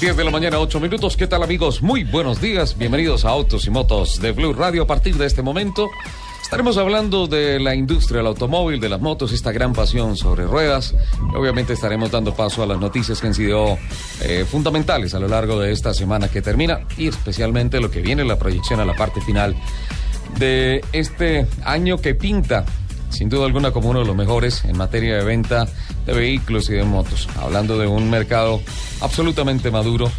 De la mañana, 8 minutos. ¿Qué tal amigos? Muy buenos días. Bienvenidos a Autos y Motos de Blue Radio. A partir de este momento estaremos hablando de la industria del automóvil, de las motos, esta gran pasión sobre ruedas. obviamente estaremos dando paso a las noticias que han sido eh, fundamentales a lo largo de esta semana que termina y especialmente lo que viene, la proyección a la parte final de este año que pinta sin duda alguna como uno de los mejores en materia de venta de vehículos y de motos. Hablando de un mercado absolutamente maduro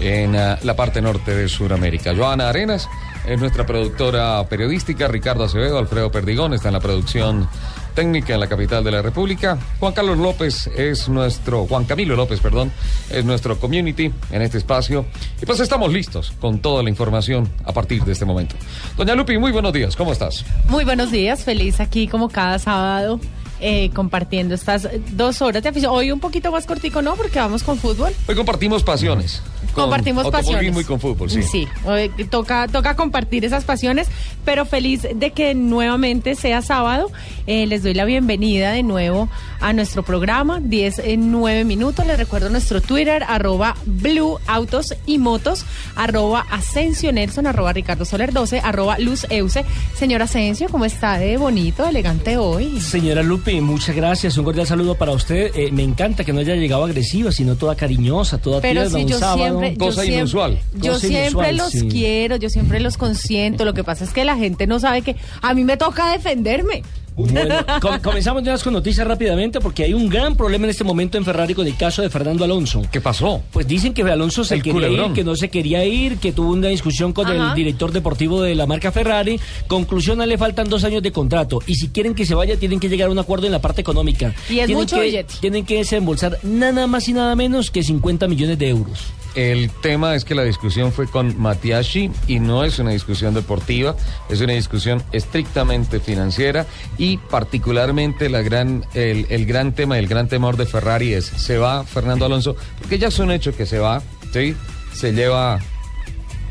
en uh, la parte norte de Sudamérica. Joana Arenas es nuestra productora periodística, Ricardo Acevedo, Alfredo Perdigón está en la producción técnica en la capital de la República. Juan Carlos López es nuestro, Juan Camilo López, perdón, es nuestro community en este espacio. Y pues estamos listos con toda la información a partir de este momento. Doña Lupi, muy buenos días, ¿cómo estás? Muy buenos días, feliz aquí como cada sábado eh, compartiendo estas dos horas de afición. Hoy un poquito más cortico, ¿no? Porque vamos con fútbol. Hoy compartimos pasiones. Compartimos pasiones. y con fútbol, sí. Sí, hoy toca, toca compartir esas pasiones, pero feliz de que nuevamente sea sábado. Eh, les doy la bienvenida de nuevo a nuestro programa, 10 en 9 minutos. Les recuerdo nuestro Twitter, arroba Blue Autos y Motos, arroba Asensio Nelson, arroba Ricardo Soler 12, arroba Luz Euse. Señor Asensio, ¿cómo está de bonito, elegante hoy? Señora Lupe, muchas gracias. Un cordial saludo para usted. Eh, me encanta que no haya llegado agresiva, sino toda cariñosa, toda Pero tierna, si yo Siempre, Cosa inusual. Yo siempre los quiero, yo siempre los consiento. Lo que pasa es que la gente no sabe que a mí me toca defenderme. Bueno, comenzamos ya con noticias rápidamente porque hay un gran problema en este momento en Ferrari con el caso de Fernando Alonso. ¿Qué pasó? Pues dicen que Alonso se quería ir, que no se quería ir, que tuvo una discusión con el director deportivo de la marca Ferrari. Conclusión, le faltan dos años de contrato y si quieren que se vaya tienen que llegar a un acuerdo en la parte económica. Y es tienen mucho que, Tienen que desembolsar nada más y nada menos que 50 millones de euros. El tema es que la discusión fue con Matiashi y no es una discusión deportiva, es una discusión estrictamente financiera y particularmente la gran, el, el gran tema, el gran temor de Ferrari es, ¿se va Fernando Alonso? Porque ya es un hecho que se va, ¿sí? Se lleva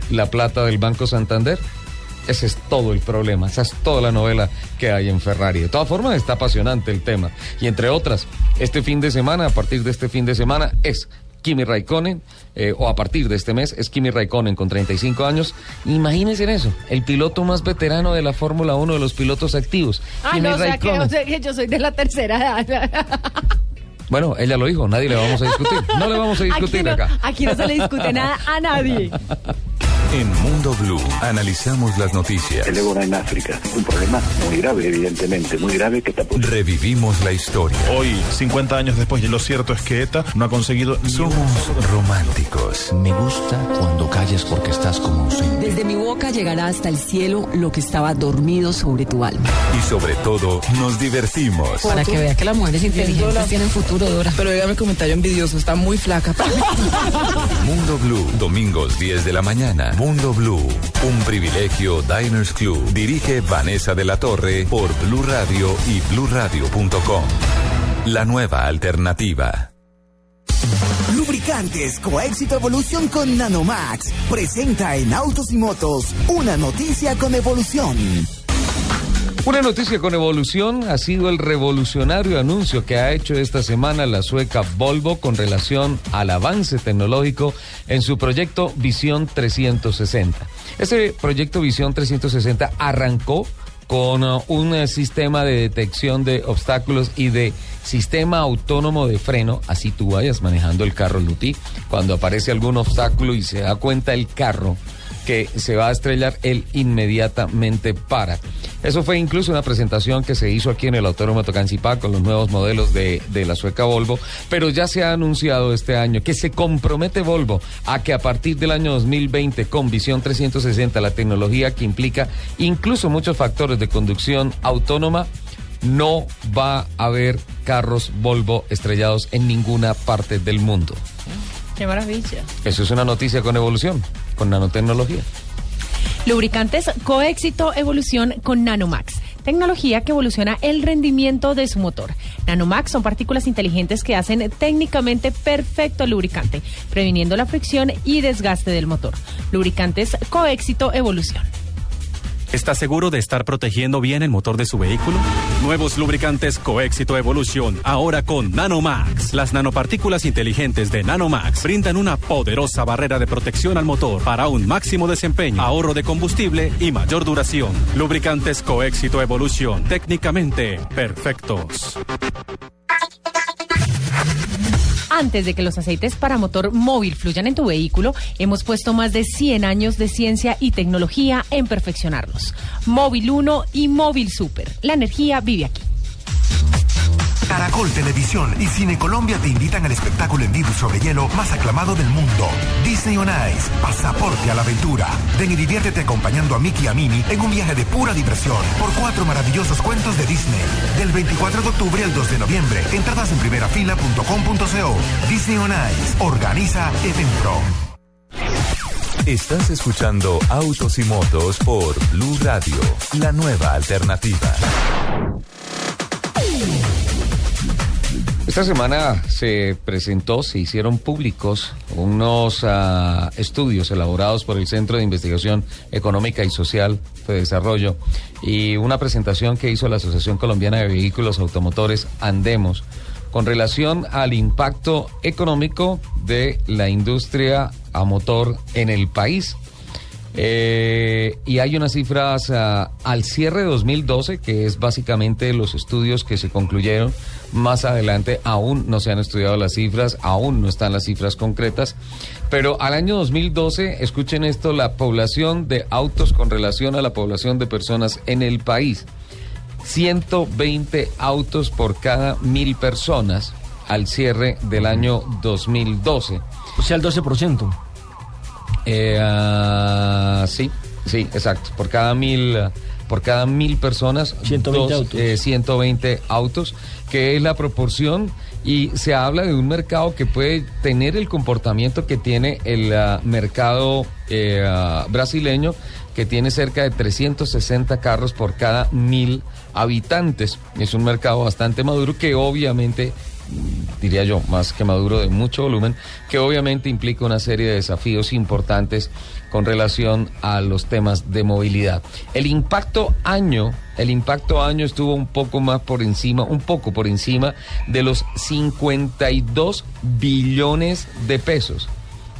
la plata del Banco Santander. Ese es todo el problema, esa es toda la novela que hay en Ferrari. De todas formas, está apasionante el tema. Y entre otras, este fin de semana, a partir de este fin de semana, es Kimi Raikkonen, eh, o a partir de este mes, es Kimi Raikkonen con 35 años. Imagínense en eso, el piloto más veterano de la Fórmula 1 de los pilotos activos. Ah, no, o sea, que, o sea, que, yo soy de la tercera edad. Bueno, ella lo dijo, nadie le vamos a discutir. No le vamos a discutir acá. Aquí no se le discute nada a nadie. En Mundo Blue analizamos las noticias. El ébola en África, un problema muy grave, evidentemente, muy grave que está Revivimos la historia. Hoy, 50 años después, y lo cierto es que ETA no ha conseguido. Somos románticos. Me gusta cuando calles porque estás como ausente. Desde mi boca llegará hasta el cielo lo que estaba dormido sobre tu alma. Y sobre todo, nos divertimos. Para que vea que las mujeres inteligentes tienen futuro, Dora. Pero dígame comentario envidioso, está muy flaca. Mundo Blue, domingos 10 de la mañana. Mundo Blue, un privilegio Diners Club. Dirige Vanessa de la Torre por Blue Radio y bluradio.com. La nueva alternativa. Lubricantes Coéxito Evolución con Nanomax presenta en Autos y Motos una noticia con evolución. Una noticia con evolución ha sido el revolucionario anuncio que ha hecho esta semana la sueca Volvo con relación al avance tecnológico en su proyecto Visión 360. Ese proyecto Visión 360 arrancó con uh, un uh, sistema de detección de obstáculos y de sistema autónomo de freno, así tú vayas manejando el carro Luti, cuando aparece algún obstáculo y se da cuenta el carro que se va a estrellar, él inmediatamente para. Eso fue incluso una presentación que se hizo aquí en el Autódromo Tocancipá con los nuevos modelos de, de, la sueca Volvo, pero ya se ha anunciado este año que se compromete Volvo a que a partir del año 2020 con visión 360, la tecnología que implica incluso muchos factores de conducción autónoma, no va a haber carros Volvo estrellados en ninguna parte del mundo. Qué maravilla. Eso es una noticia con evolución, con nanotecnología. Lubricantes Coéxito Evolución con Nanomax. Tecnología que evoluciona el rendimiento de su motor. Nanomax son partículas inteligentes que hacen técnicamente perfecto el lubricante, previniendo la fricción y desgaste del motor. Lubricantes Coéxito Evolución. ¿Está seguro de estar protegiendo bien el motor de su vehículo? Nuevos lubricantes Coéxito Evolución, ahora con Nanomax. Las nanopartículas inteligentes de Nanomax brindan una poderosa barrera de protección al motor para un máximo desempeño, ahorro de combustible y mayor duración. Lubricantes Coéxito Evolución, técnicamente perfectos. Antes de que los aceites para motor móvil fluyan en tu vehículo, hemos puesto más de 100 años de ciencia y tecnología en perfeccionarlos. Móvil 1 y Móvil Super. La energía vive aquí. Caracol Televisión y Cine Colombia te invitan al espectáculo en vivo sobre hielo más aclamado del mundo. Disney on Ice, pasaporte a la aventura. Ven y diviértete acompañando a Mickey y a Minnie en un viaje de pura diversión por cuatro maravillosos cuentos de Disney. Del 24 de octubre al 2 de noviembre. Entradas en primerafila.com.co. Disney on Ice. Organiza Eventpro. Estás escuchando Autos y Motos por Blue Radio, la nueva alternativa. Esta semana se presentó, se hicieron públicos unos uh, estudios elaborados por el Centro de Investigación Económica y Social de Desarrollo y una presentación que hizo la Asociación Colombiana de Vehículos Automotores Andemos con relación al impacto económico de la industria a motor en el país. Eh, y hay unas cifras uh, al cierre de 2012, que es básicamente los estudios que se concluyeron más adelante. Aún no se han estudiado las cifras, aún no están las cifras concretas. Pero al año 2012, escuchen esto, la población de autos con relación a la población de personas en el país. 120 autos por cada mil personas al cierre del año 2012. O sea, el 12%. Eh, uh, sí, sí, exacto. Por cada mil, por cada mil personas, 120 dos, autos. Eh, 120 autos, que es la proporción. Y se habla de un mercado que puede tener el comportamiento que tiene el uh, mercado uh, brasileño, que tiene cerca de 360 carros por cada mil habitantes. Es un mercado bastante maduro que obviamente diría yo, más que maduro de mucho volumen, que obviamente implica una serie de desafíos importantes con relación a los temas de movilidad. El impacto año, el impacto año estuvo un poco más por encima, un poco por encima de los 52 billones de pesos.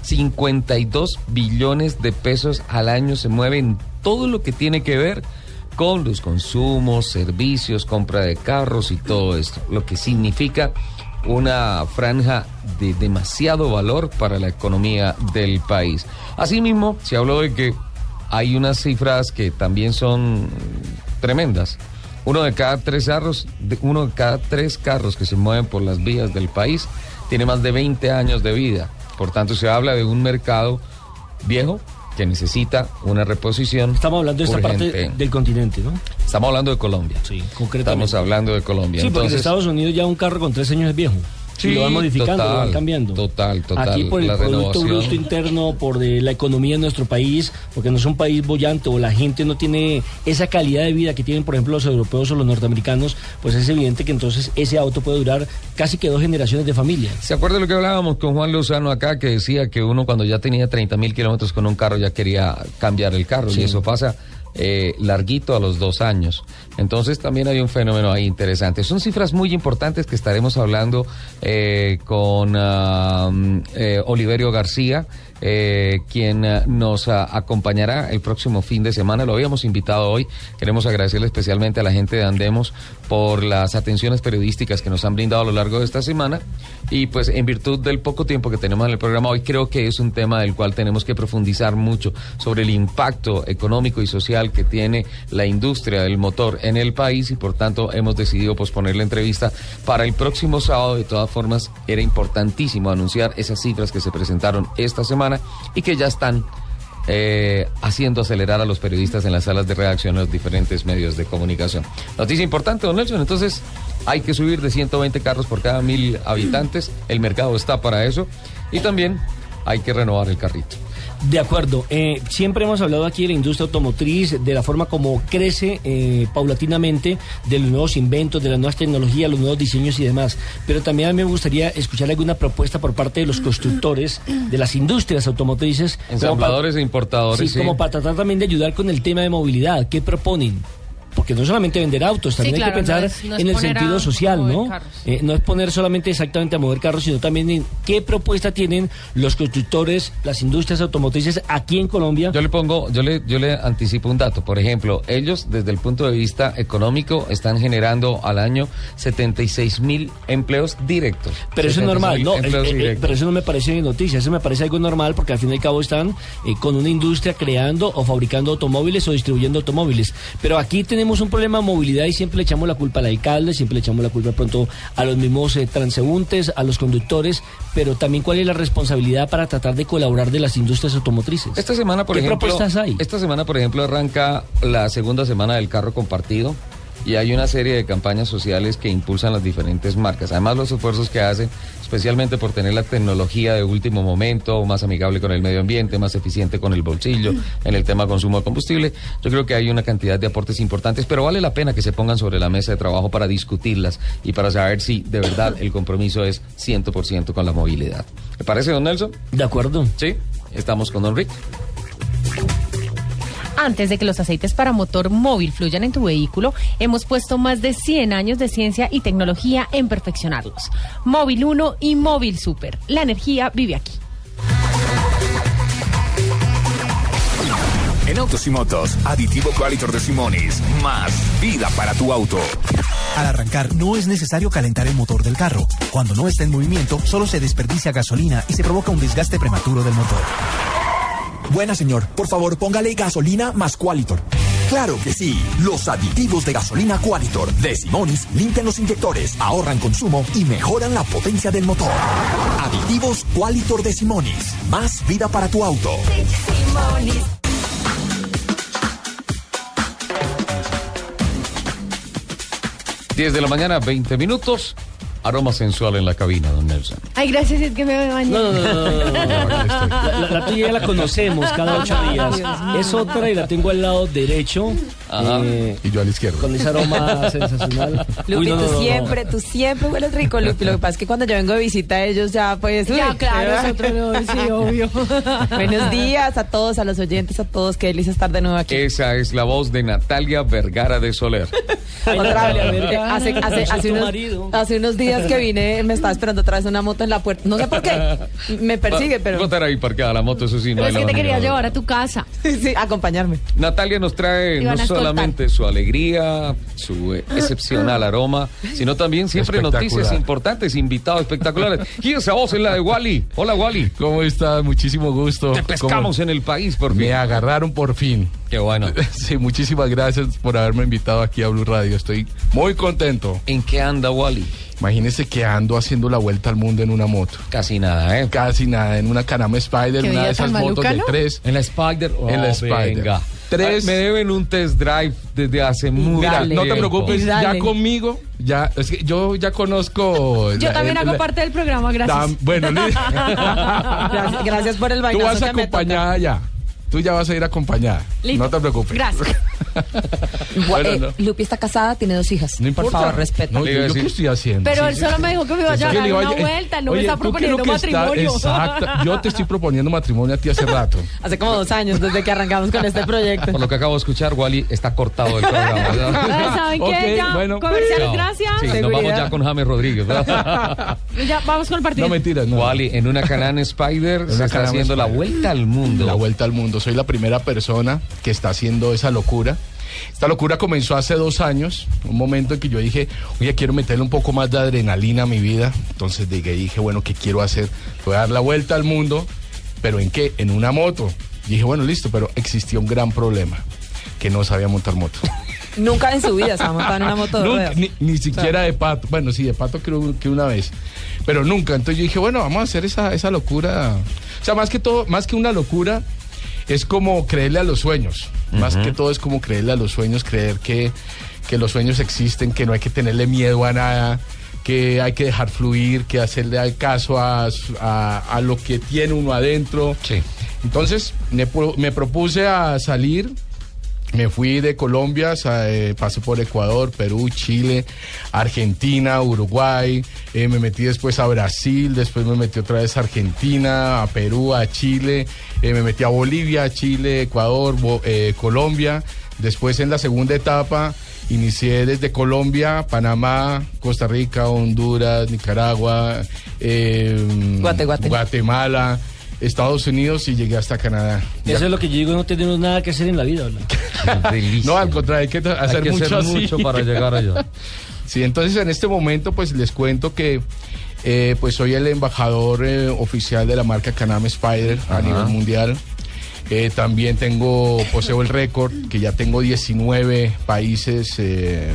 52 billones de pesos al año se mueven todo lo que tiene que ver con los consumos, servicios, compra de carros y todo esto, lo que significa una franja de demasiado valor para la economía del país. Asimismo, se habló de que hay unas cifras que también son tremendas. Uno de cada tres carros, uno de cada tres carros que se mueven por las vías del país tiene más de 20 años de vida. Por tanto, se habla de un mercado viejo que necesita una reposición. Estamos hablando de esta parte del continente, ¿no? Estamos hablando de Colombia. Sí, concretamente. Estamos hablando de Colombia. Sí, porque en Estados Unidos ya un carro con tres años es viejo. Sí, lo van modificando, total, lo van cambiando. Total, total. Aquí por el la Producto renovación. Bruto Interno, por de la economía de nuestro país, porque no es un país bollante o la gente no tiene esa calidad de vida que tienen, por ejemplo, los europeos o los norteamericanos, pues es evidente que entonces ese auto puede durar casi que dos generaciones de familia. ¿Se acuerda de lo que hablábamos con Juan Lozano acá, que decía que uno cuando ya tenía 30 mil kilómetros con un carro ya quería cambiar el carro? Sí. Y eso pasa eh, larguito a los dos años. Entonces también hay un fenómeno ahí interesante. Son cifras muy importantes que estaremos hablando eh, con ah, mm, eh, Oliverio García. Eh, quien ah, nos ah, acompañará el próximo fin de semana. Lo habíamos invitado hoy. Queremos agradecerle especialmente a la gente de Andemos por las atenciones periodísticas que nos han brindado a lo largo de esta semana. Y pues en virtud del poco tiempo que tenemos en el programa hoy, creo que es un tema del cual tenemos que profundizar mucho sobre el impacto económico y social que tiene la industria del motor en el país y por tanto hemos decidido posponer la entrevista para el próximo sábado. De todas formas, era importantísimo anunciar esas cifras que se presentaron esta y que ya están eh, haciendo acelerar a los periodistas en las salas de redacción en los diferentes medios de comunicación. Noticia importante, don Nelson. Entonces, hay que subir de 120 carros por cada mil habitantes. El mercado está para eso. Y también hay que renovar el carrito. De acuerdo. Eh, siempre hemos hablado aquí de la industria automotriz, de la forma como crece eh, paulatinamente, de los nuevos inventos, de las nuevas tecnologías, los nuevos diseños y demás. Pero también a mí me gustaría escuchar alguna propuesta por parte de los constructores, de las industrias automotrices. Ensambladores e importadores. Sí, sí. como para tratar también de ayudar con el tema de movilidad. ¿Qué proponen? Porque no solamente vender autos, Sí, también hay que pensar no es- no es en el sentido a social, ¿no? Eh, no es poner solamente exactamente a mover carros, sino también en qué propuesta tienen los constructores, las industrias automotrices aquí en Colombia. Yo le pongo, yo le, yo le anticipo un dato. Por ejemplo, ellos desde el punto de vista económico están generando al año 76 mil empleos directos. Pero eso es 76.000 normal, no, eh, eh, pero eso no me parece noticia, eso me parece algo normal porque al fin y al cabo están eh, con una industria creando o fabricando automóviles o distribuyendo automóviles. Pero aquí tenemos un problema de movilidad y siempre le echamos la culpa al alcalde, siempre le echamos la culpa pronto a los mismos eh, transeúntes, a los conductores, pero también cuál es la responsabilidad para tratar de colaborar de las industrias automotrices. Esta semana, por ¿Qué ejemplo, propuestas hay? esta semana, por ejemplo, arranca la segunda semana del carro compartido y hay una serie de campañas sociales que impulsan las diferentes marcas. Además, los esfuerzos que hacen, especialmente por tener la tecnología de último momento, más amigable con el medio ambiente, más eficiente con el bolsillo, en el tema consumo de combustible. Yo creo que hay una cantidad de aportes importantes, pero vale la pena que se pongan sobre la mesa de trabajo para discutirlas y para saber si de verdad el compromiso es 100% con la movilidad. ¿Le parece, don Nelson? De acuerdo. Sí, estamos con don Rick. Antes de que los aceites para motor móvil fluyan en tu vehículo, hemos puesto más de 100 años de ciencia y tecnología en perfeccionarlos. Móvil 1 y Móvil Super. La energía vive aquí. En Autos y Motos, aditivo Qualitor de Simonis. Más vida para tu auto. Al arrancar no es necesario calentar el motor del carro. Cuando no está en movimiento, solo se desperdicia gasolina y se provoca un desgaste prematuro del motor. Buena señor, por favor póngale gasolina más Qualitor. Claro que sí. Los aditivos de gasolina Qualitor de Simonis limpian los inyectores, ahorran consumo y mejoran la potencia del motor. Aditivos Qualitor de Simonis. Más vida para tu auto. 10 de la mañana, 20 minutos. Aroma sensual en la cabina, don Nelson. Ay, gracias, es que me bañé. No, no, no, no, no, no, no. La, la- la tuya ya la conocemos cada ocho días. Es otra y la tengo al lado derecho. eh, y yo a la izquierda. Con ese aroma sensacional. Lupi, Uy, no, no, tú no, no. siempre, tú siempre hueles rico, Lupi. Lo que pasa es que cuando yo vengo de visita a ellos ya pues... Ya, uy, claro, sí, obvio. Buenos días a todos, a los oyentes, a todos. Qué delicia estar de nuevo aquí. Esa es la voz de Natalia Vergara de Soler. Otra vez. Vergara, Eh, hace, hace, soy hace tu unos, marido. hace unos días que vine, me estaba esperando otra vez una moto en la puerta. No sé por qué. Me persigue, pero. A estar ahí parqueada la moto, eso sí, no Pero es que te manera. quería llevar a tu casa. Sí, acompañarme. Natalia nos trae no solamente su alegría, su excepcional aroma, sino también siempre noticias importantes, invitados espectaculares. Y esa voz es la de Wally. Hola, Wally. ¿Cómo está? Muchísimo gusto. Te pescamos ¿Cómo? en el país, por fin. Me agarraron por fin. Qué bueno. Sí, muchísimas gracias por haberme invitado aquí a Blue Radio. Estoy muy contento. ¿En qué anda Wally? Imagínese que ando haciendo la vuelta al mundo en una moto. Casi nada, ¿eh? Casi nada, en una Canama Spider, ¿Qué una de esas motos de tres. En la Spider. En la Oh, Spider. venga. Tres- Me deben un test drive desde hace mucho Mira, no te preocupes, Dale. ya conmigo, ya, es que yo ya conozco. Yo la- también el- hago la- parte del programa, gracias. Tam- bueno, Gracias, gracias por el tú vainazo vas acompañada ya. tú ya vas a ir acompañada. Listo. No te preocupes. Gracias. Bueno, Eh, no. Lupi está casada, tiene dos hijas. No Por importa. favor, respeta. No, yo, yo qué estoy haciendo. Pero Sí, él solo sí. me dijo que me iba a llevar una vuelta, no oye, me está proponiendo está- matrimonio. exacto. Yo te estoy proponiendo matrimonio a ti hace rato. Hace como dos años desde que arrancamos con este proyecto. Por lo que acabo de escuchar, Wally está cortado del programa. Ah, ¿Saben qué? Ya, bueno. comerciales, gracias. Sí, nos vamos ya con James Rodríguez. ¿verdad? Ya, vamos con el partido. No, mentira, no. Wally, en una Canaan Spider En se está haciendo la vuelta al mundo. La vuelta al mundo. Soy la primera persona que está haciendo esa locura. Esta locura comenzó hace dos años, un momento en que yo dije, oye, quiero meterle un poco más de adrenalina a mi vida. Entonces dije, dije bueno, ¿qué quiero hacer? Voy a dar la vuelta al mundo, pero ¿en qué? En una moto. Y dije, bueno, listo, pero existía un gran problema, que no sabía montar moto. Nunca en su vida se ha montado en una moto de Nunca, ruedas. ni, ni siquiera de pato. Bueno, sí, de pato creo que una vez. Pero nunca. Entonces yo dije, bueno, vamos a hacer esa, esa locura. O sea, más que todo, más que una locura, es como creerle a los sueños. Más que todo es como creerle a los sueños, creer que, que los sueños existen, que no hay que tenerle miedo a nada, que hay que dejar fluir, que hacerle caso a, a, a lo que tiene uno adentro. Sí. Entonces me, me propuse a salir me fui de Colombia, eh, pasé por Ecuador, Perú, Chile, Argentina, Uruguay, eh, me metí después a Brasil, después me metí otra vez a Argentina, a Perú, a Chile, eh, me metí a Bolivia, Chile, Ecuador, Bo- Colombia. Después en la segunda etapa inicié desde Colombia, Panamá, Costa Rica, Honduras, Nicaragua, Guate, guate. Guatemala, Estados Unidos y llegué hasta Canadá. Eso es lo que yo digo, no tenemos nada que hacer en la vida. No, al contrario, hay que hacer que mucho hacer así. mucho para llegar allá. Sí, entonces en este momento pues les cuento que eh, pues soy el embajador eh, oficial de la marca Canam Spider a nivel mundial. Eh, también tengo, poseo el récord, que ya tengo 19 países eh,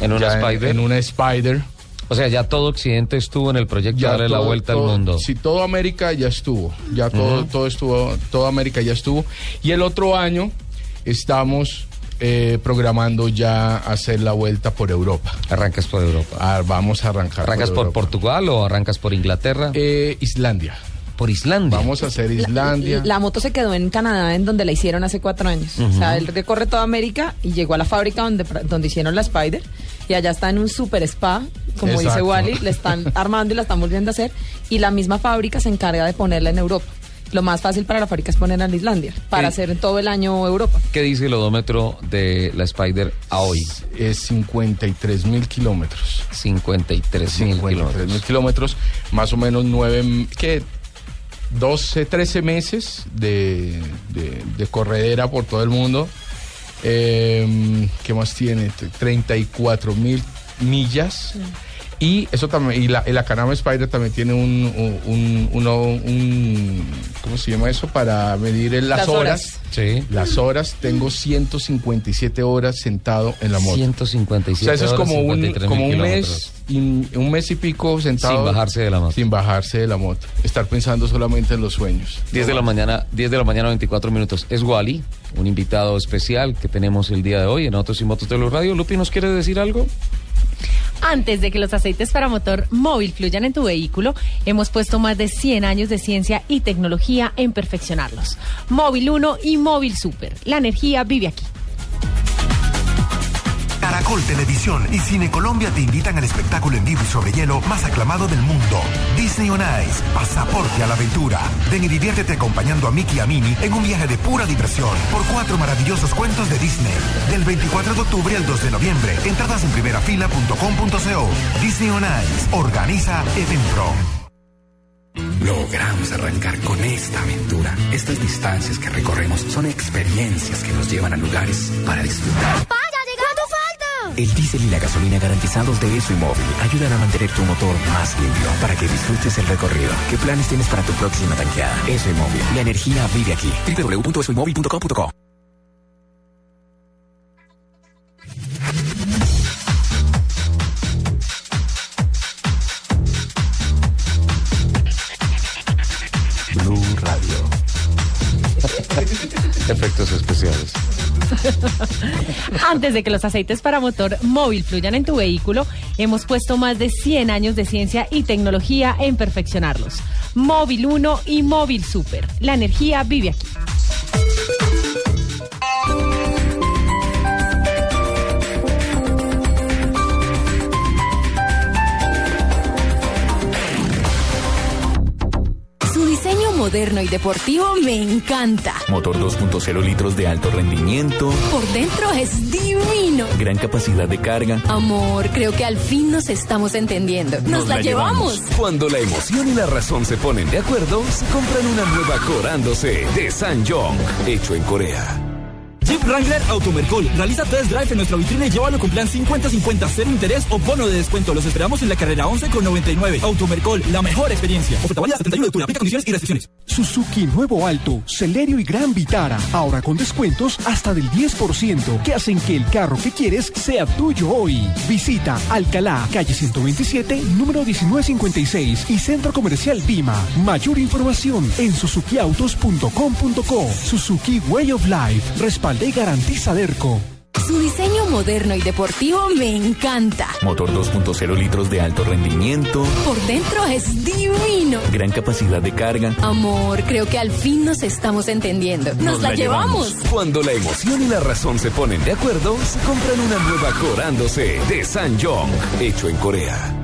En una. En, una Spider. O sea, ya todo Occidente estuvo en el proyecto de darle la vuelta todo- al mundo. Sí, todo América ya estuvo. Ya todo, todo estuvo, toda América ya estuvo. Y el otro año estamos eh, programando ya hacer la vuelta por Europa. Arrancas por Europa. Ah, vamos a arrancar. ¿Arrancas por. Portugal o arrancas por Inglaterra? Eh, Islandia. por Islandia. Vamos a hacer Islandia. La moto se quedó en Canadá, en donde la hicieron hace cuatro años. O sea, él recorre toda América y llegó a la fábrica donde, donde hicieron la Spider. Y allá está en un super spa, como dice. Wally, le están armando y la están volviendo a hacer. Y la misma fábrica se encarga de ponerla en Europa. Lo más fácil para la fábrica es ponerla en Islandia, para Sí. hacer todo el año Europa. ¿Qué dice el odómetro de la Spider a hoy? Es 53 mil kilómetros. 53 mil 53 mil kilómetros, más o menos 9, ¿qué? 12, 13 meses de, de- de corredera por todo el mundo. Eh, ¿Qué más tiene? 34 mil millas. Y eso también, y la, y la Canama Spider también tiene un, un, un- uno- un- ¿cómo se llama eso? Para medir las, Las horas. horas. Sí. Las horas, tengo 157 horas sentado en la moto. 157 O sea, eso es horas, como un, 53.000 como un kilómetros. mes, y- un mes y pico sentado. Sin bajarse de la moto. Sin bajarse de la moto. Estar pensando solamente en los sueños. 10 de la mañana, 10 de la mañana, 24 minutos. Es Wally, un invitado especial que tenemos el día de hoy en Autos y Motos de los Radio. Lupi, ¿nos quiere decir algo? Antes de que los aceites para motor móvil fluyan en tu vehículo, hemos puesto más de 100 años de ciencia y tecnología en perfeccionarlos. Móvil 1 y Móvil Super. La energía vive aquí. Caracol Televisión y Cine Colombia te invitan al espectáculo en vivo y sobre hielo más aclamado del mundo. Disney on Ice, pasaporte a la aventura. Ven y diviértete acompañando a Mickey y a Minnie en un viaje de pura diversión por cuatro maravillosos cuentos de Disney. Del 24 de octubre al 2 de noviembre. Entradas en primerafila.com.co. Disney on Ice. Organiza Evenpro. Logramos arrancar con esta aventura. Estas distancias que recorremos son experiencias que nos llevan a lugares para disfrutar. El diésel y la gasolina garantizados de ESO y móvil ayudan a mantener tu motor más limpio para que disfrutes el recorrido. ¿Qué planes tienes para tu próxima tanqueada? ESO y móvil. La energía vive aquí. www.esoymóvil.com.co Antes de que los aceites para motor móvil fluyan en tu vehículo, hemos puesto más de 100 años de ciencia y tecnología en perfeccionarlos. Móvil 1 y Móvil Super. La energía vive aquí. Moderno y deportivo me encanta. Motor 2.0 litros de alto rendimiento. Por dentro es divino. Gran capacidad de carga. Amor, creo que al fin nos estamos entendiendo. Nos, la, llevamos. Cuando la emoción y la razón se ponen de acuerdo, se compran una nueva Corándose de Sanjong, hecho en Corea. Jeep Wrangler Automercol. Realiza test drive en nuestra vitrina y llévalo con plan 50-50, cero interés o bono de descuento. Los esperamos en la carrera 11 con 99. Automercol, la mejor experiencia. Oferta válida 71 de octubre. Aplica condiciones y restricciones. Suzuki Nuevo Alto, Celerio y Gran Vitara. Ahora con descuentos hasta del 10% que hacen que el carro que quieres sea tuyo hoy. Visita Alcalá, calle 127, número 1956 y Centro Comercial Pima. Mayor información en suzukiautos.com.co. Suzuki Way of Life. Respalda y garantiza Derco. Su diseño moderno y deportivo me encanta. Motor 2.0 litros de alto rendimiento. Por dentro es divino. Gran capacidad de carga. Amor, creo que al fin nos estamos entendiendo. Nos, la, llevamos. Cuando la emoción y la razón se ponen de acuerdo, se compran una nueva Corándose de Sanjong, hecho en Corea.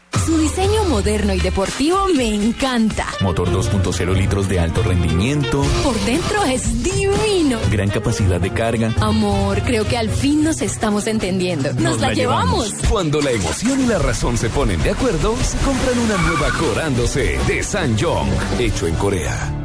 Su diseño moderno y deportivo me encanta. Motor 2.0 litros de alto rendimiento. Por dentro es divino. Gran capacidad de carga. Amor, creo que al fin nos estamos entendiendo. Nos, la, llevamos. Cuando la emoción y la razón se ponen de acuerdo, se compran una nueva Corándose de Sanjong, hecho en Corea.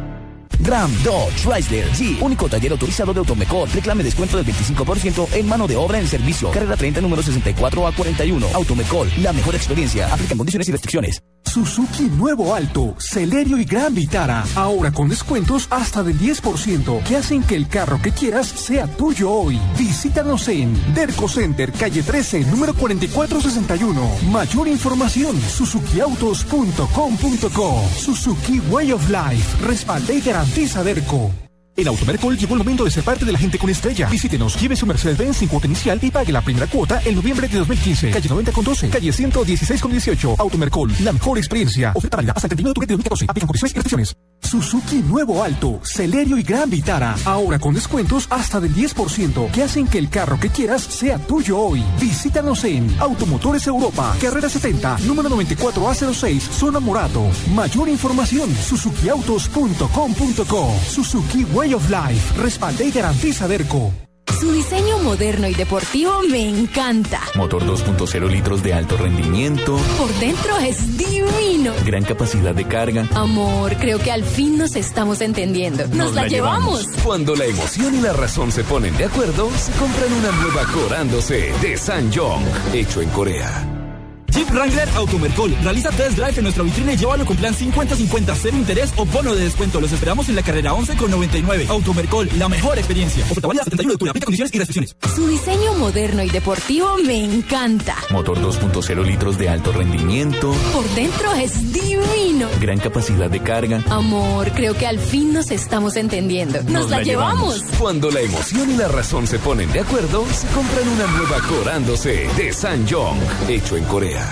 Ram, Dodge, Chrysler, Jeep, único taller autorizado de Automecol. Reclame descuento del 25% en mano de obra en servicio. Carrera 30, número 64 a 41. Automecol, la mejor experiencia. Aplican condiciones y restricciones. Suzuki Nuevo Alto, Celerio y Gran Vitara. Ahora con descuentos hasta del 10% que hacen que el carro que quieras sea tuyo hoy. Visítanos en Derco Center, calle 13, número 4461. Mayor información, suzukiautos.com.co. Suzuki Way of Life. Respalda y garantiza Derco. En Automercol llegó el momento de ser parte de la gente con estrella. Visítenos, lleve su Mercedes-Benz sin cuota inicial y pague la primera cuota en noviembre de 2015. Calle 90 con 12, calle 116 con 18. Automercol, la mejor experiencia. Oferta válida hasta el 31 de octubre de 2014. Aplican condiciones y restricciones. Suzuki Nuevo Alto, Celerio y Gran Vitara. Ahora con descuentos hasta del 10% que hacen que el carro que quieras sea tuyo hoy. Visítanos en Automotores Europa, Carrera 70, número 94A06, Zona Morato. Mayor información, suzukiautos.com.co. Suzuki Way of Life. Respalda y garantiza Derco. Su diseño moderno y deportivo me encanta. Motor 2.0 litros de alto rendimiento. Por dentro es divino. Gran capacidad de carga. Amor, creo que al fin nos estamos entendiendo. Nos, la, llevamos. Cuando la emoción y la razón se ponen de acuerdo, se compran una nueva Corándose de Sanjong, hecho en Corea. Jeep Wrangler Automercol. Realiza test drive en nuestra vitrina y llévalo con plan 50-50, cero interés o bono de descuento. Los esperamos en la carrera 11 con 99. Automercol, la mejor experiencia. Oferta válida 71 de octubre. Aplica condiciones y restricciones. Su diseño moderno y deportivo me encanta. Motor 2.0 litros de alto rendimiento. Por dentro es divino. Gran capacidad de carga. Amor, creo que al fin nos estamos entendiendo. Nos, la, llevamos. Cuando la emoción y la razón se ponen de acuerdo, se compran una nueva Corándose de Sanjong, hecho en Corea.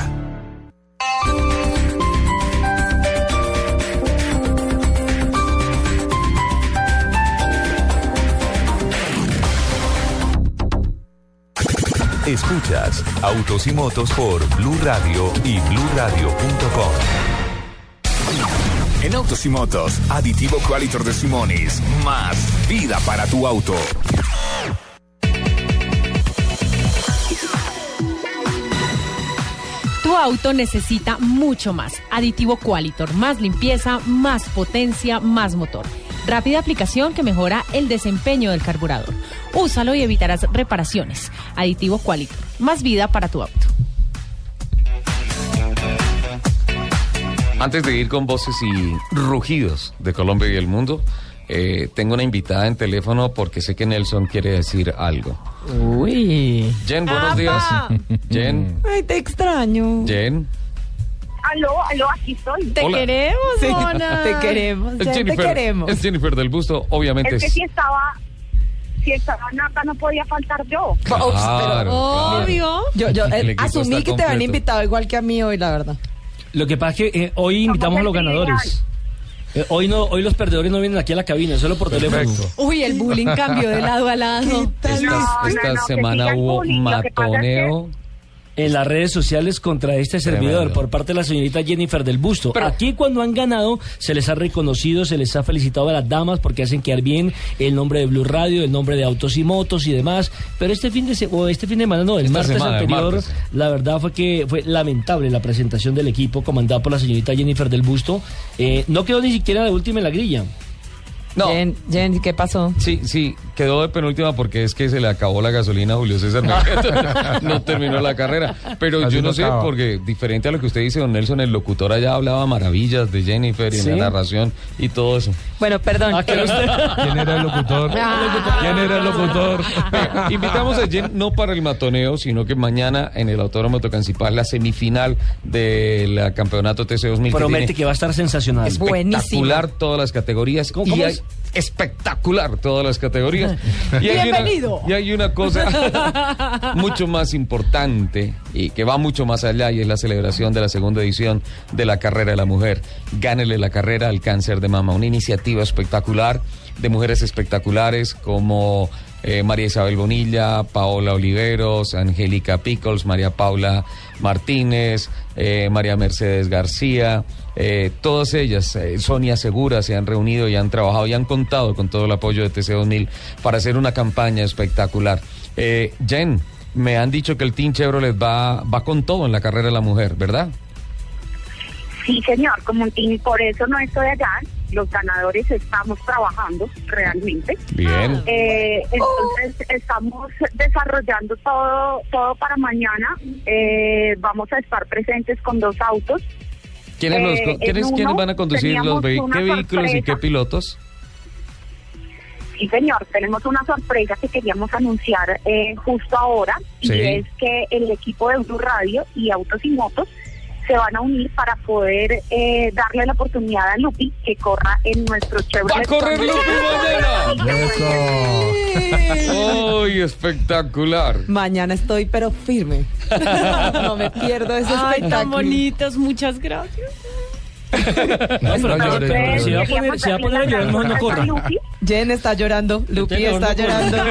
Escuchas Autos y Motos por Blue Radio y BlueRadio.com. En Autos y Motos, aditivo Qualitor de Simonis, más vida para tu auto. Tu auto necesita mucho más. Aditivo Qualitor, más limpieza, más potencia, más motor. Rápida aplicación que mejora el desempeño del carburador. Úsalo y evitarás reparaciones. Aditivo Qualitor, más vida para tu auto. Antes de ir con voces y rugidos de Colombia y el mundo, eh, tengo una invitada en teléfono porque sé que Nelson quiere decir algo. Uy. Jen, buenos días. Jen. Ay, te extraño. Jen. Aló, aló, aquí estoy. Te queremos, Mona. Te queremos. Es Jen, Jennifer, te queremos. es Jennifer del Busto, obviamente. Es que sí estaba, si estaba Nata no podía faltar yo. Claro, claro. Obvio. Yo, yo eh, asumí que te habían invitado igual que a mí hoy, la verdad. Lo que pasa es que eh, hoy invitamos a los ganadores. Eh, hoy no, hoy los perdedores no vienen aquí a la cabina, solo por teléfono. Uy, el bullying cambió de lado a lado. Esta, No, esta no, no, que semana hubo matoneo. En las redes sociales contra este servidor por parte de la señorita Jennifer del Busto. Aquí cuando han ganado se les ha reconocido, se les ha felicitado a las damas porque hacen quedar bien el nombre de Blue Radio, el nombre de Autos y Motos y demás. Pero este fin de se- o este fin de semana no, el martes semana, el anterior, martes. la verdad fue que fue lamentable la presentación del equipo comandado por la señorita Jennifer del Busto. Eh, no quedó ni siquiera de última en la grilla. No. Jen, Jen, ¿qué pasó? Sí, sí, quedó de penúltima porque es que se le acabó la gasolina a Julio César no terminó la carrera. Pero Así yo no sé, acaba. porque diferente a lo que usted dice, don Nelson, el locutor allá hablaba maravillas de Jennifer y ¿Sí? la narración y todo eso. Bueno, perdón. Ah, usted. ¿Quién era el locutor? ¿Quién era el locutor? Invitamos a Jen no para el matoneo, sino que mañana en el Autódromo Tocancipal, la semifinal del campeonato TC 2000. que Promete que va a estar sensacional. Es buenísimo. espectacular todas las categorías. ¿Cómo- y cómo hay- es? Espectacular todas las categorías. Y hay una- Bienvenido. y hay una cosa mucho más importante y que va mucho más allá y es la celebración de la segunda edición de la carrera de la mujer. Gánele la carrera al cáncer de mama. Una iniciativa espectacular de mujeres espectaculares como eh, María Isabel Bonilla, Paola Oliveros, Angélica Pickles, María Paula Martínez, eh, María Mercedes García, eh, todas ellas, eh, Sonia Segura, se han reunido y han trabajado y han contado con todo el apoyo de TC2000 para hacer una campaña espectacular. Eh, Jen, me han dicho que el Team Chevrolet va, va con todo en la carrera de la mujer, ¿verdad? Sí, señor, como un team, por eso no estoy allá. Los ganadores estamos trabajando realmente. Bien. Eh, entonces estamos desarrollando todo todo para mañana. Eh, vamos a estar presentes con dos autos. ¿Quiénes, los- Eh, ¿quiénes, uno quiénes van a conducir los vehículos? ¿Qué vehículos y qué pilotos? Sí, señor, tenemos una sorpresa que queríamos anunciar eh, justo ahora y es que el equipo de Blue Radio y Autos y Motos se van a unir para poder eh, darle la oportunidad a Lupi que corra en nuestro Chevrolet. ¡Va a correr Lupi Eso. ¡Uy, espectacular! Mañana estoy, pero firme. no me pierdo ese Ay, tan bonitos, muchas gracias. No, pero, No llores, pero no si va a poner, si va a poner a llorar, mejor no corra. Jen está llorando, Lupi está llorando.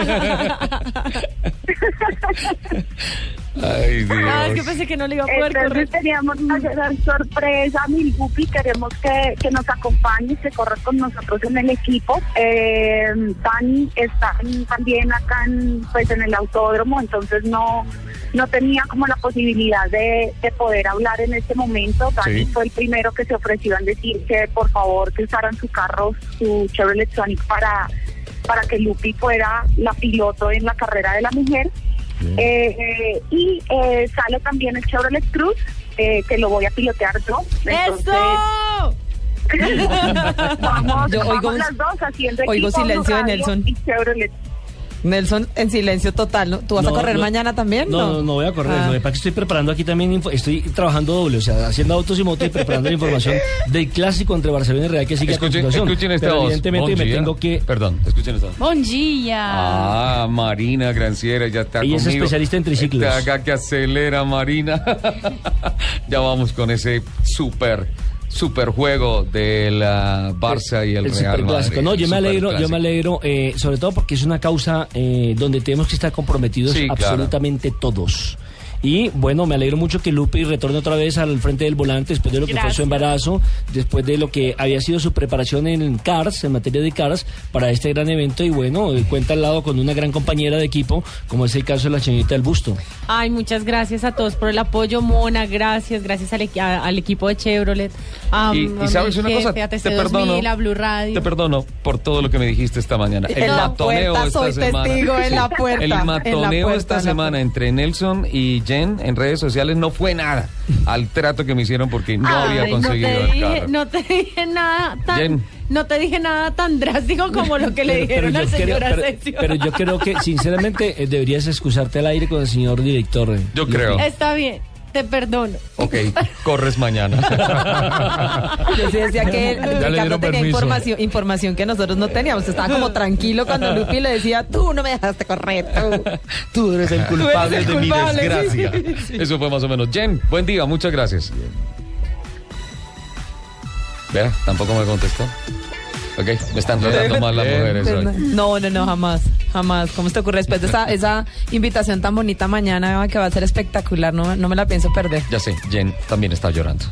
Ay, Dios. Ah, es que pensé que no le iba a poder Entonces correr. teníamos una gran sorpresa, mi Lupi, queremos que, que nos acompañe, que corra con nosotros en el equipo. Eh, Dani está también acá en, pues, en el autódromo, entonces no no tenía como la posibilidad de, de poder hablar en este momento. Dani Sí. fue el primero que se ofreció en decir que por favor que usaran su carro, su Chevrolet Sonic para, para que Lupi fuera la piloto en la carrera de la mujer. Eh, eh, y eh, sale también el Chevrolet Cruz, eh, que lo voy a pilotear yo. Entonces, ¡Eso! vamos, Yo oigo vamos las dos haciendo oigo equipo, silencio de Nelson. y Chevrolet. Nelson, en silencio total, ¿no? ¿Tú vas a No, correr no. mañana también? No, no, no voy a correr. Ah. Es que estoy preparando aquí también, estoy trabajando doble, o sea, haciendo autos y motos y preparando la información del clásico entre Barcelona y Real que sigue Escuchen, a continuación. escuchen esta Pero voz. evidentemente Bon me tengo que... Perdón, escuchen esta voz. Bon. Ah, Marina Granciera ya está Ella es conmigo. especialista en triciclos. Haga que acelera, Marina. ya vamos con ese super, super juego de la Barça y el, Real. Madrid. No, yo me alegro, yo me alegro, eh, sobre todo porque es una causa eh, donde tenemos que estar comprometidos Sí, claro. absolutamente todos. Y bueno, me alegro mucho que Lupi retorne otra vez al frente del volante después de lo que fue Gracias. su embarazo, después de lo que había sido su preparación en CARS, en materia de CARS, para este gran evento. Y bueno, cuenta al lado con una gran compañera de equipo, como es el caso de la señorita del Busto. Ay, muchas gracias a todos por el apoyo, Mona. Gracias, gracias al, equi- a- al equipo de Chevrolet. A, Y, a y sabes una cosa, jefe, te TC2000, perdono, a Blue Radio. te perdono por todo lo que me dijiste esta mañana. En la puerta, soy testigo en la puerta, El en la matoneo puerta, esta semana entre Nelson y Jen en redes sociales no fue nada al trato que me hicieron porque no Ay, había conseguido no te el dije, carro. no te dije nada tan, Jen. no te dije nada tan drástico como lo que le dijeron al yo creo, señor pero- Asensio. pero yo creo que, sinceramente, eh, deberías excusarte al aire con el señor director. eh, Yo creo. Está bien. Te perdono. Ok, corres mañana. Yo sí decía que Ya le Ricardo dieron tenía permiso. información, información que nosotros no teníamos. Estaba como tranquilo cuando Lupi le decía, tú no me dejaste correr. Tú, Tú eres el culpable de de mi mi desgracia. Eso fue más o menos. Jen, buen día, muchas gracias. Vea, tampoco me contestó. Ok, me están tratando mal las mujeres hoy. No, no, no, jamás, jamás. ¿Cómo se te ocurre? Después de esa, esa invitación tan bonita mañana que va a ser espectacular, no, no me la pienso perder. Ya sé, Jen también está llorando.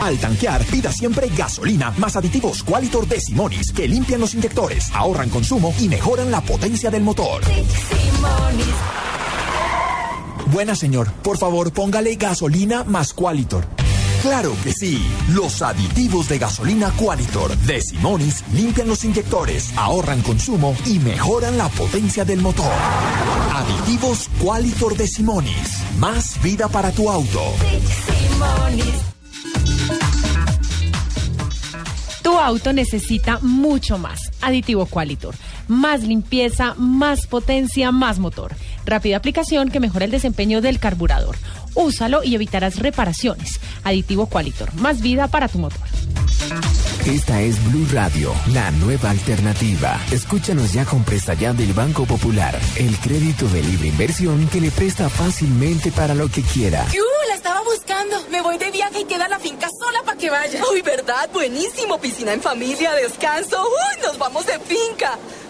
Al tanquear, pida siempre gasolina más aditivos Qualitor de Simonis que limpian los inyectores, ahorran consumo y mejoran la potencia del motor. Buena señor, por favor póngale gasolina más Qualitor. Claro que sí, los aditivos de gasolina Qualitor de Simonis limpian los inyectores, ahorran consumo y mejoran la potencia del motor. Aditivos Qualitor de Simonis, más vida para tu auto. Tu auto necesita mucho más. Aditivo Qualitor. Más limpieza, más potencia, más motor. Rápida aplicación que mejora el desempeño del carburador. Úsalo y evitarás reparaciones. Aditivo Qualitor. Más vida para tu motor. Esta es Blue Radio, la nueva alternativa. Escúchanos ya con Presta Ya del Banco Popular, el crédito de libre inversión que le presta fácilmente para lo que quiera. ¡Yu! La estaba buscando. Me voy de viaje y queda la finca sola para que vaya. Uy, ¿verdad? Buenísimo. Piscina en familia, descanso. Uy, nos vamos de finca.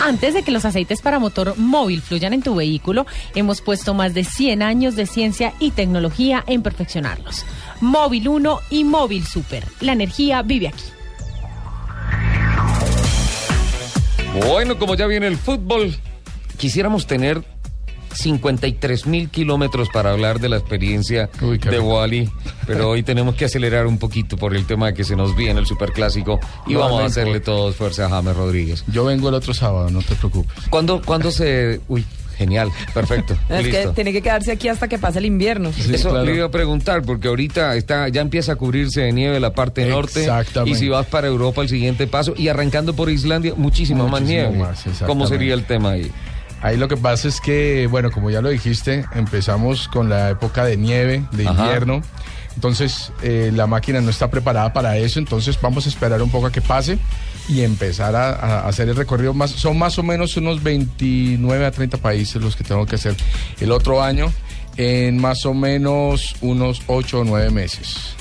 Antes de que los aceites para motor móvil fluyan en tu vehículo, hemos puesto más de 100 años de ciencia y tecnología en perfeccionarlos. Móvil 1 y Móvil Super. La energía vive aquí. Bueno, como ya viene el fútbol, quisiéramos tener 53 mil kilómetros para hablar de la experiencia de Wally, pero hoy tenemos que acelerar un poquito por el tema de que se nos viene el superclásico y No, vamos a hacerle todos fuerza a James Rodríguez. Yo vengo el otro sábado, no te preocupes. ¿Cuándo, cuándo se...? Uy, genial, perfecto, Es que listo. tiene que quedarse aquí hasta que pase el invierno. Eso le iba a preguntar, porque ahorita está, ya empieza a cubrirse de nieve la parte norte. Exactamente. Y si vas para Europa, el siguiente paso. Y arrancando por Islandia, muchísima más nieve. más. ¿Cómo sería el tema ahí? Ahí lo que pasa es que, bueno, como ya lo dijiste, empezamos con la época de nieve, de Ajá. invierno. Entonces, eh, la máquina no está preparada para eso. Entonces, vamos a esperar un poco a que pase y empezar a, a hacer el recorrido. Más, son más o menos unos 29 a 30 países los que tengo que hacer el otro año en más o menos unos 8 o 9 meses.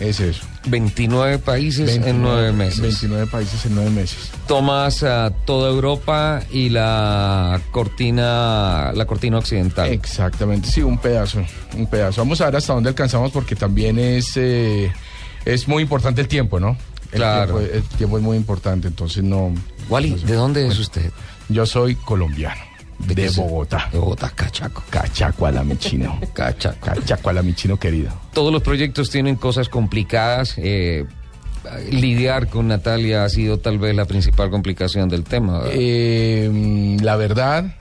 Es eso. 29 países en 9 meses. 29 países en 9 meses. Tomas a toda Europa y la cortina, la cortina occidental. Exactamente, sí, un pedazo, un pedazo. Vamos a ver hasta dónde alcanzamos porque también es, eh, es muy importante el tiempo, ¿no? El Claro. Tiempo, el tiempo es muy importante, entonces no... Wally, ¿de dónde es usted? Yo soy colombiano, de, Bogotá. De Bogotá, Cachaco. Cachaco a la michino. Cachaco. Cachaco a la michino querido. Todos los proyectos tienen cosas complicadas. eh, lidiar con Natalia ha sido tal vez la principal complicación del tema. ¿verdad? Eh, la verdad,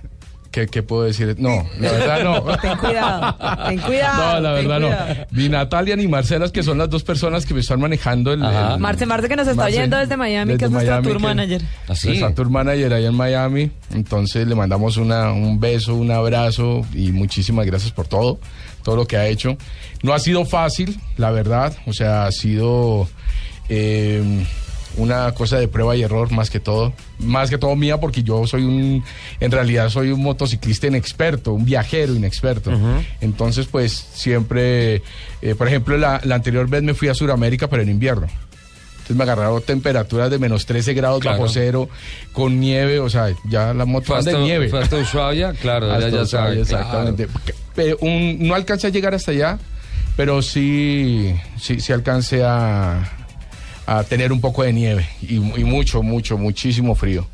¿qué, qué puedo decir? No, la verdad no. Ten cuidado, ten cuidado. No, la verdad cuidado. no. Ni Natalia ni Marcela, que son las dos personas que me están manejando el... El- Marce Marce que nos está Marce, oyendo desde Miami, que es nuestro Miami, tour que- manager. ¿Así? Nuestra tour manager allá en Miami. Entonces le mandamos una, un beso, un abrazo y muchísimas gracias por todo, todo lo que ha hecho. No ha sido fácil, la verdad. O sea, ha sido eh, una cosa de prueba y error más que todo. Más que todo mía porque yo soy un, en realidad soy un motociclista inexperto, un viajero inexperto. Entonces pues siempre, eh, por ejemplo, la, la anterior vez me fui a Sudamérica pero en invierno. Entonces me agarraron temperaturas de menos 13 grados Claro. bajo cero, con nieve, o sea, ya la moto hasta, de nieve. fue hasta Ushuaia, claro, Hasta ya Ushuaia, sabe. exactamente. Pero un- no alcancé a llegar hasta allá, pero sí, sí, sí alcancé a, a tener un poco de nieve y, y mucho, mucho, muchísimo frío.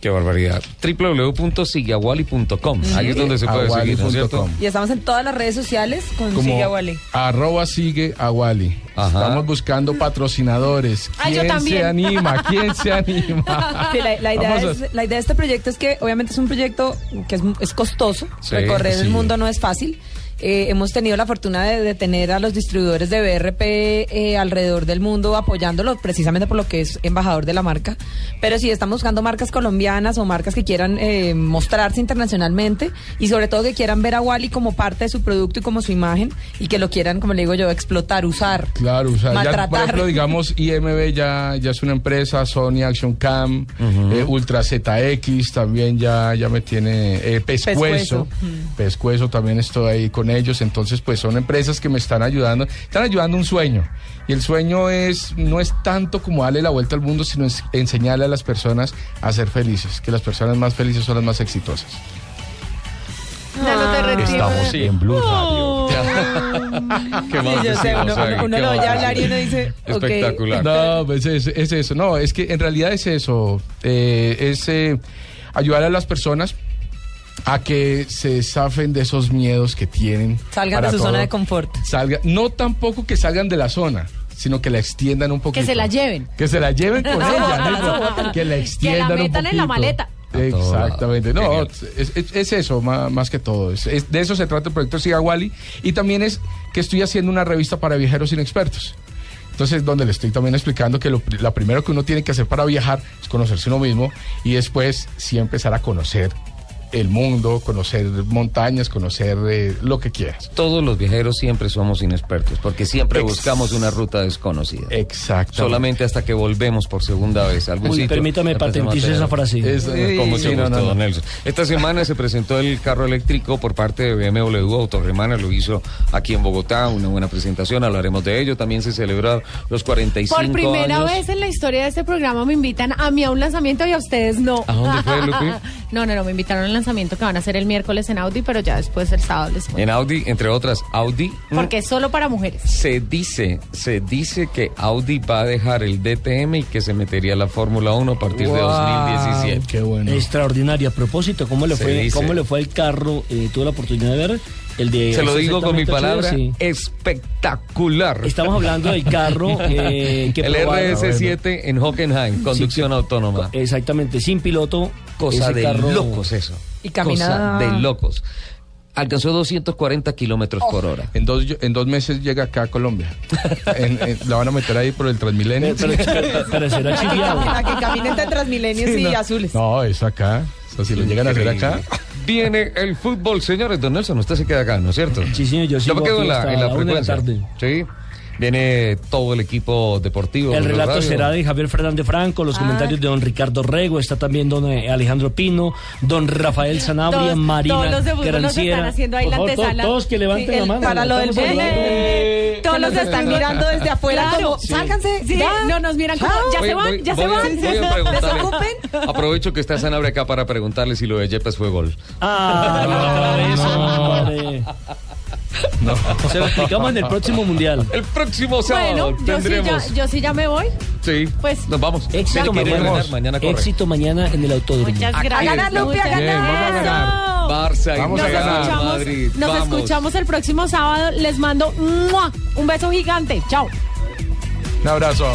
Qué barbaridad. www.sigueawali.com. Ahí es donde se puede seguir, ¿no es cierto? Y estamos en todas las redes sociales con Como Sigue. Arroba sigue a Wally. Estamos buscando patrocinadores. Ah, ¿Quién se anima? ¿Quién se anima? Sí, la, la idea a- es- la idea de este proyecto es que obviamente es un proyecto que es, es costoso, Sí, recorrer sí. el mundo no es fácil. Eh, hemos tenido la fortuna de, de tener a los distribuidores de BRP eh, alrededor del mundo apoyándolo precisamente por lo que es embajador de la marca. Pero sí, estamos buscando marcas colombianas o marcas que quieran eh, mostrarse internacionalmente y sobre todo que quieran ver a Wally como parte de su producto y como su imagen y que lo quieran, como le digo yo, explotar, usar. Claro, ya, por ejemplo, digamos, IMB ya, ya es una empresa, Sony Action Cam, eh, Ultra ZX también ya, ya me tiene, eh, Pescuezo, Pescuezo. Pescuezo también estoy ahí con ellos, entonces pues son empresas que me están ayudando, están ayudando a un sueño, y el sueño es, no es tanto como darle la vuelta al mundo, sino es enseñarle a las personas a ser felices, que las personas más felices son las más exitosas. Ya no te retiro. Estamos en Blue Radio. ¿Qué más Sí, sé, uno, ahí? uno- uno ¿Qué lo más oye hablar y uno dice. Espectacular. No, pues es, es eso. No, es que en realidad es eso. eh, es eh, ayudar a las personas a que se zafen de esos miedos que tienen. Salgan de su todo. zona de confort. Salga, no tampoco que salgan de la zona, sino que la extiendan un poquito. Que se la lleven. Que se la lleven con ella. no. Que la Que extiendan la un metan en la maleta. Exactamente, no, es, es- es eso más, más que todo. Es- es- de eso se trata el proyecto Siga Wally y también es que estoy haciendo una revista para viajeros inexpertos. Entonces, donde le estoy también explicando que lo, la primero que uno tiene que hacer para viajar es conocerse uno mismo y después sí empezar a conocer el mundo, conocer montañas, conocer eh, lo que quieras. Todos los viajeros siempre somos inexpertos, porque siempre Ex- buscamos una ruta desconocida. Exacto. Solamente hasta que volvemos por segunda vez algún Uy, sitio. permítame a esa frase. Es- Sí, con mucho sí, no, gusto, no, no. don Nelson. Esta semana se presentó el carro eléctrico por parte de BMW Autorremana, lo hizo aquí en Bogotá, una buena presentación, hablaremos de ello. También se celebró los 45 Por primera años. vez en la historia de este programa me invitan a mí a un lanzamiento y a ustedes no. ¿A dónde fue, Lupi? no, no, no, me invitaron al lanzamiento que van a hacer el miércoles en Audi, pero ya después el sábado les cuento. En Audi, entre otras, Audi. mm, Porque es solo para mujeres. Se dice, se dice que Audi va a dejar el DTM y que se metería a la Fórmula 1 a partir de Wow, 2017. Qué bueno. Extraordinario. A propósito, ¿cómo le Se fue, dice. cómo le fue el carro? Eh, tuve la oportunidad de ver. El de Se lo digo con mi palabra, sí. espectacular. Estamos hablando del carro eh, que el probaron. RS7 en Hockenheim, conducción Sí, autónoma. Exactamente, sin piloto. Cosa de carro- locos eso. Y camina- Cosa de locos. Alcanzó 240 kilómetros por hora. En dos, en dos meses llega acá a Colombia. En- en- la van a meter ahí por el Transmilenio. Pero, pero- pero será chiviado. Que camina entre Transmilenios Sí, y no. azules. No, es acá. O sea, si lo llegan a hacer acá. Viene el fútbol, señores. Don Nelson, usted se queda acá, ¿no es cierto? Sí, señor, yo sigo me quedo en la, en la la una de la frecuencia. Sí. Viene todo el equipo deportivo. El relato radio. será de Javier Fernández Franco, los Ah. comentarios de don Ricardo Rego, está también don eh, Alejandro Pino, don Rafael Sanabria, Todos- Marina todos los de fútbol nos Granciera. están haciendo ahí la favor, to- antesala. Todos que levanten Sí, la mano. para lo del. Todos los están mirando desde afuera Claro. como, sálganse, Sí, ya. no nos miran como, ya Voy- se van, voy- ya voy se van. voy a preguntarle. Desocupen. Aprovecho que está Sanabria acá para preguntarle si lo de Yepes fue gol. Ah, otra vez, hombre. Se lo explicamos en el próximo mundial. El próximo sábado Bueno, yo sí, tendremos. ya, yo sí ya me voy. Sí, Pues- nos vamos. Éxito mañana. mañana. Éxito mañana en el autódromo. Muchas A gracias. ganar, Lupi, a ganar. Bien, vamos a ganar. Barça y Vamos a Nos ganar. Real escuchamos, Madrid. nos Vamos. escuchamos el próximo sábado. Les mando ¡mua! un beso gigante. Chao. Un abrazo.